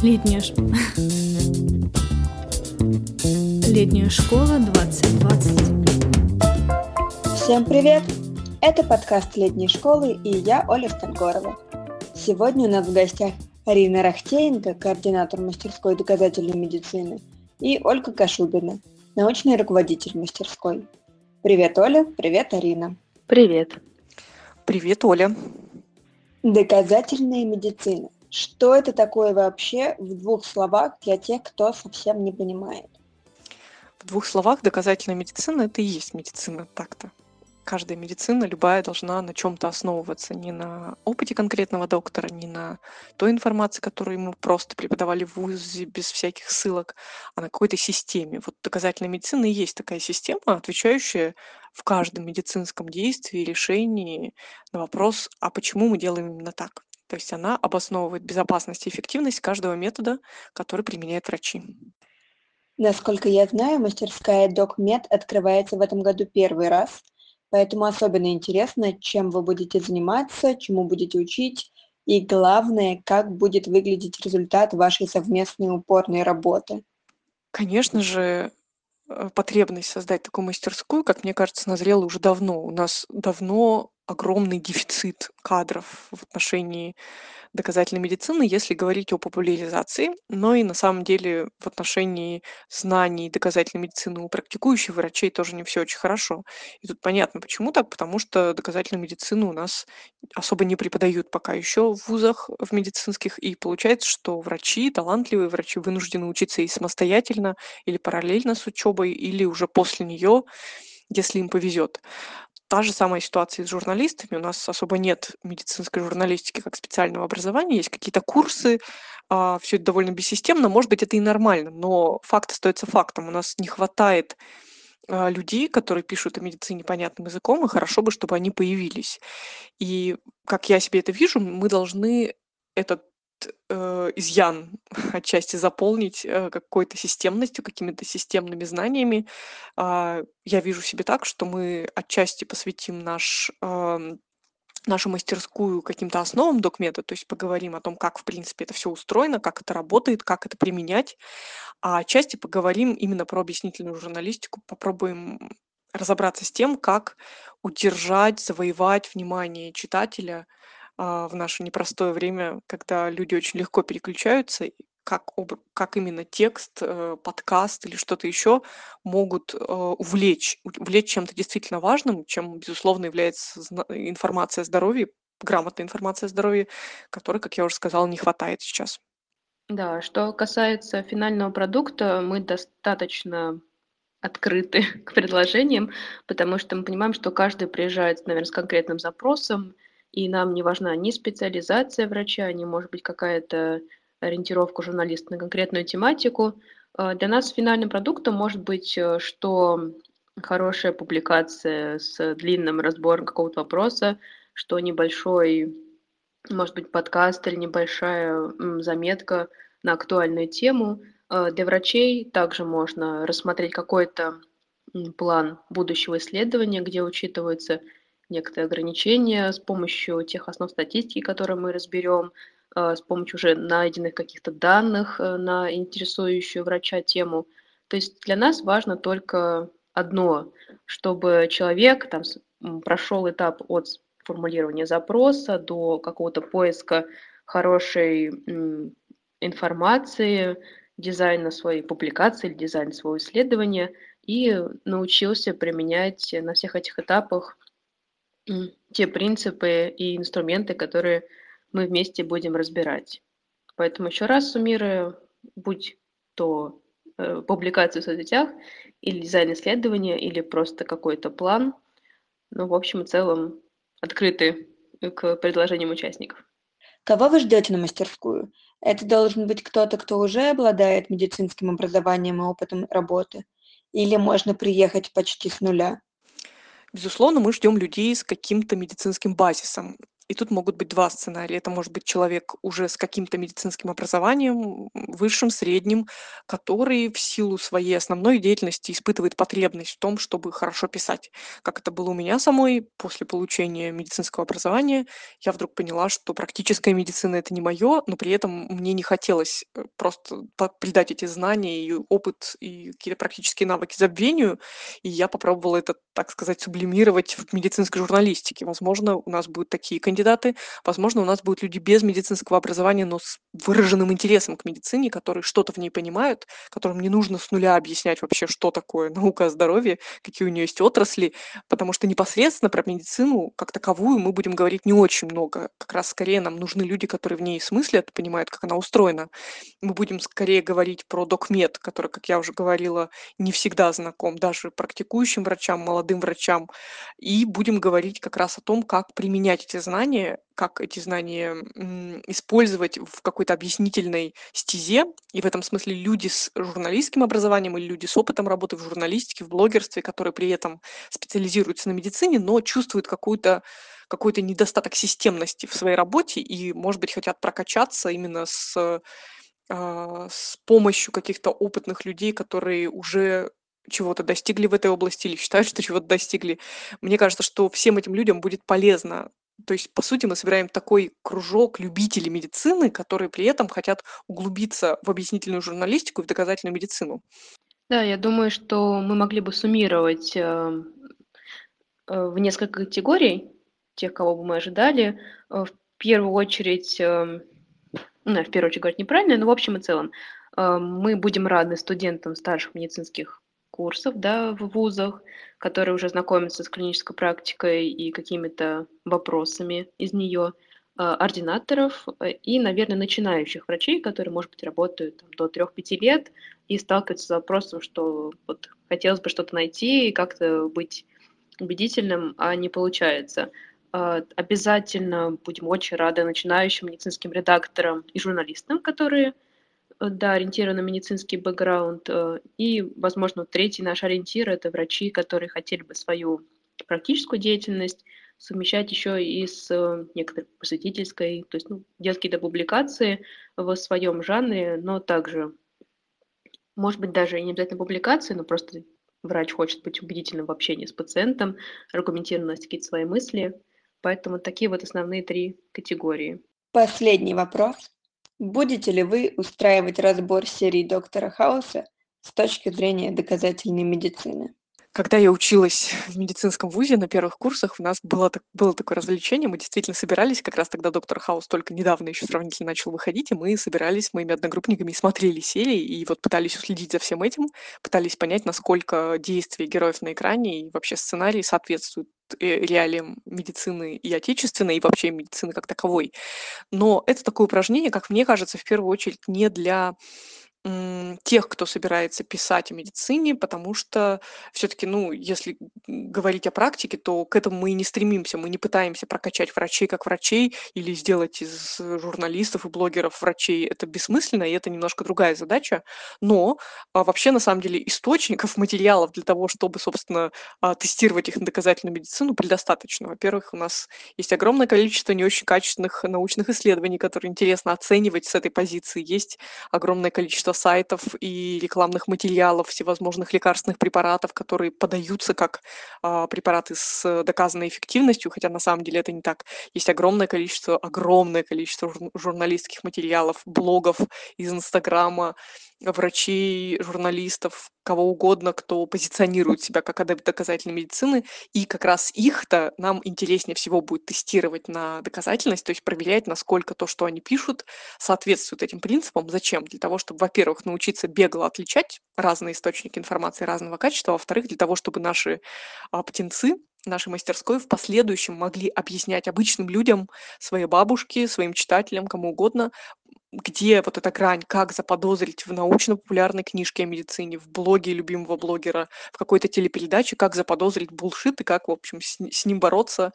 Летняя, ш... Летняя школа 2020. Всем привет! Это подкаст летней школы и я, Оля Стальгорова. Сегодня у нас в гостях Арина Рахтеенко, координатор мастерской доказательной медицины, и Ольга Кашубина, научный руководитель мастерской. Привет, Оля. Привет, Арина. Привет. Привет, Оля. Доказательная медицина. Что это такое вообще в двух словах для тех, кто совсем не понимает? В двух словах доказательная медицина это и есть медицина так-то каждая медицина, любая, должна на чем-то основываться. Не на опыте конкретного доктора, не на той информации, которую ему просто преподавали в ВУЗе без всяких ссылок, а на какой-то системе. Вот доказательная медицина и есть такая система, отвечающая в каждом медицинском действии, решении на вопрос, а почему мы делаем именно так. То есть она обосновывает безопасность и эффективность каждого метода, который применяют врачи. Насколько я знаю, мастерская DocMed открывается в этом году первый раз – Поэтому особенно интересно, чем вы будете заниматься, чему будете учить, и главное, как будет выглядеть результат вашей совместной упорной работы. Конечно же, э, потребность создать такую мастерскую, как мне кажется, назрела уже давно. У нас давно огромный дефицит кадров в отношении доказательной медицины, если говорить о популяризации, но и на самом деле в отношении знаний доказательной медицины у практикующих врачей тоже не все очень хорошо. И тут понятно, почему так, потому что доказательную медицину у нас особо не преподают пока еще в вузах в медицинских, и получается, что врачи, талантливые врачи вынуждены учиться и самостоятельно, или параллельно с учебой, или уже после нее, если им повезет. Та же самая ситуация с журналистами. У нас особо нет медицинской журналистики как специального образования. Есть какие-то курсы, а, все это довольно бессистемно. Может быть, это и нормально, но факт остается фактом. У нас не хватает а, людей, которые пишут о медицине понятным языком, и хорошо бы, чтобы они появились. И как я себе это вижу, мы должны этот э, изъян отчасти заполнить э, какой-то системностью, какими-то системными знаниями. Э, я вижу себе так, что мы отчасти посвятим наш э, нашу мастерскую каким-то основам докмета, то есть поговорим о том, как, в принципе, это все устроено, как это работает, как это применять, а отчасти поговорим именно про объяснительную журналистику, попробуем разобраться с тем, как удержать, завоевать внимание читателя – в наше непростое время, когда люди очень легко переключаются, как, об, как именно текст, э, подкаст или что-то еще могут э, увлечь, увлечь чем-то действительно важным, чем, безусловно, является информация о здоровье, грамотная информация о здоровье, которой, как я уже сказала, не хватает сейчас. Да, что касается финального продукта, мы достаточно открыты к предложениям, потому что мы понимаем, что каждый приезжает, наверное, с конкретным запросом, и нам не важна ни специализация врача, ни, может быть, какая-то ориентировка журналиста на конкретную тематику. А, для нас финальным продуктом может быть, э, что хорошая публикация с длинным разбором какого-то вопроса, что небольшой, может быть, подкаст или небольшая заметка на актуальную тему. А, для врачей также можно рассмотреть какой-то план будущего исследования, где учитываются некоторые ограничения с помощью тех основ статистики, которые мы разберем, э, с помощью уже найденных каких-то данных э, на интересующую врача тему. То есть для нас важно только одно, чтобы человек там прошел этап от формулирования запроса до какого-то поиска хорошей информации, дизайна своей публикации или дизайна своего исследования и научился применять на всех этих этапах те принципы и инструменты, которые мы вместе будем разбирать. Поэтому еще раз суммирую, будь то э, публикация в соцсетях, или дизайн исследования, или просто какой-то план, ну, в общем и целом, открыты к предложениям участников. Кого вы ждете на мастерскую? Это должен быть кто-то, кто уже обладает медицинским образованием и опытом работы? Или можно приехать почти с нуля? Безусловно, мы ждем людей с каким-то медицинским базисом. И тут могут быть два сценария. Это может быть человек уже с каким-то медицинским образованием, высшим, средним, который в силу своей основной деятельности испытывает потребность в том, чтобы хорошо писать. Как это было у меня самой после получения медицинского образования, я вдруг поняла, что практическая медицина это не мое, но при этом мне не хотелось э, просто придать эти знания и опыт и какие-то практические навыки забвению, и я попробовала это, так сказать, сублимировать в медицинской журналистике. Возможно, у нас будут такие кандидаты, возможно, у нас будут люди без медицинского образования, но с выраженным интересом к медицине, которые что-то в ней понимают, которым не нужно с нуля объяснять вообще, что такое наука о здоровье, какие у нее есть отрасли, потому что непосредственно про медицину как таковую мы будем говорить не очень много. Как раз скорее нам нужны люди, которые в ней смыслят, понимают, как она устроена. Мы будем скорее говорить про докмед, который, как я уже говорила, не всегда знаком даже практикующим врачам, молодым врачам. И будем говорить как раз о том, как применять эти знания, как эти знания использовать в какой-то объяснительной стезе. И в этом смысле люди с журналистским образованием или люди с опытом работы в журналистике, в блогерстве, которые при этом специализируются на медицине, но чувствуют какую-то какой-то недостаток системности в своей работе и, может быть, хотят прокачаться именно с, а, с помощью каких-то опытных людей, которые уже чего-то достигли в этой области или считают, что чего-то достигли. Мне кажется, что всем этим людям будет полезно. То есть, по сути, мы собираем такой кружок любителей медицины, которые при этом хотят углубиться в объяснительную журналистику и в доказательную медицину. Да, я думаю, что мы могли бы суммировать э, э, в несколько категорий тех, кого бы мы ожидали. Э, в первую очередь, ну, в первую очередь говорить неправильно, но в общем и целом, мы будем рады студентам старших медицинских курсов да, в вузах, которые уже знакомятся с клинической практикой и какими-то вопросами из нее, а, ординаторов и, наверное, начинающих врачей, которые, может быть, работают там, до 3-5 лет и сталкиваются с вопросом, что вот хотелось бы что-то найти и как-то быть убедительным, а не получается. А, обязательно будем очень рады начинающим медицинским редакторам и журналистам, которые Э, да, ориентирован на медицинский бэкграунд. Э, и, возможно, третий наш ориентир – это врачи, которые хотели бы свою практическую деятельность совмещать еще и с э, некоторой просветительской, то есть ну, делать какие-то публикации в своем жанре, но также, может быть, даже не обязательно публикации, но просто врач хочет быть убедительным в общении с пациентом, аргументированно какие-то свои мысли. Поэтому такие вот основные три категории. Последний вопрос. Будете ли вы устраивать разбор серии Доктора Хауса с точки зрения доказательной медицины? Когда я училась в медицинском вузе на первых курсах, у нас было, было такое развлечение. Мы действительно собирались, как раз тогда доктор Хаус только недавно еще сравнительно начал выходить, и мы собирались с моими одногруппниками смотрели серии, и вот пытались уследить за всем этим, пытались понять, насколько действия героев на экране и вообще сценарий соответствуют э, реалиям медицины и отечественной, и вообще медицины как таковой. Но это такое упражнение, как мне кажется, в первую очередь не для тех, кто собирается писать о медицине, потому что все-таки, ну, если говорить о практике, то к этому мы и не стремимся. Мы не пытаемся прокачать врачей как врачей или сделать из журналистов и блогеров врачей. Это бессмысленно, и это немножко другая задача. Но а, вообще, на самом деле, источников, материалов для того, чтобы, собственно, а, тестировать их на доказательную медицину, предостаточно. Во-первых, у нас есть огромное количество не очень качественных научных исследований, которые интересно оценивать с этой позиции. Есть огромное количество сайтов и рекламных материалов, всевозможных лекарственных препаратов, которые подаются как а, препараты с доказанной эффективностью, хотя на самом деле это не так. Есть огромное количество, огромное количество журналистских материалов, блогов из Инстаграма, врачей, журналистов, кого угодно, кто позиционирует себя как адепт доказательной медицины, и как раз их-то нам интереснее всего будет тестировать на доказательность, то есть проверять, насколько то, что они пишут, соответствует этим принципам. Зачем? Для того, чтобы, во-первых, научиться бегло отличать разные источники информации разного качества, а во-вторых, для того, чтобы наши а, птенцы нашей мастерской в последующем могли объяснять обычным людям, своей бабушке, своим читателям, кому угодно, где вот эта грань, как заподозрить в научно-популярной книжке о медицине, в блоге любимого блогера, в какой-то телепередаче, как заподозрить булшит и как, в общем, с, с ним бороться,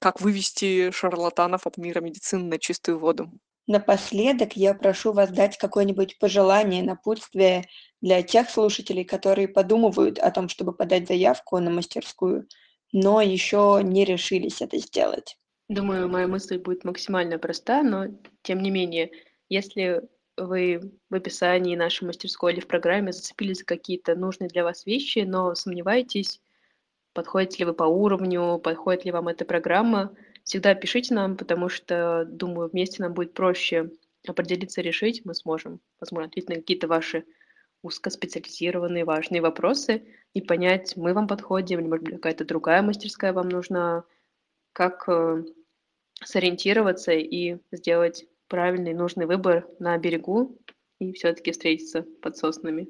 как вывести шарлатанов от мира медицины на чистую воду. Напоследок я прошу вас дать какое-нибудь пожелание, напутствие для тех слушателей, которые подумывают о том, чтобы подать заявку на мастерскую, но еще не решились это сделать. Думаю, моя мысль будет максимально проста, но тем не менее, если вы в описании нашей мастерской или в программе зацепились за какие-то нужные для вас вещи, но сомневаетесь, подходите ли вы по уровню, подходит ли вам эта программа, всегда пишите нам, потому что, думаю, вместе нам будет проще определиться, решить, мы сможем, возможно, ответить на какие-то ваши узкоспециализированные важные вопросы и понять, мы вам подходим, или, может быть, какая-то другая мастерская вам нужна, как э, сориентироваться и сделать правильный, нужный выбор на берегу и все-таки встретиться под соснами.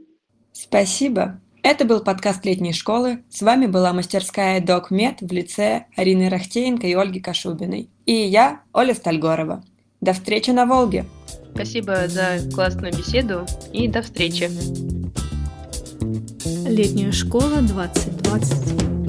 Спасибо. Это был подкаст летней школы. С вами была мастерская DocMed в лице Арины Рахтеенко и Ольги Кашубиной. И я, Оля Стальгорова. До встречи на Волге! Спасибо за классную беседу и до встречи. Летняя школа 2020.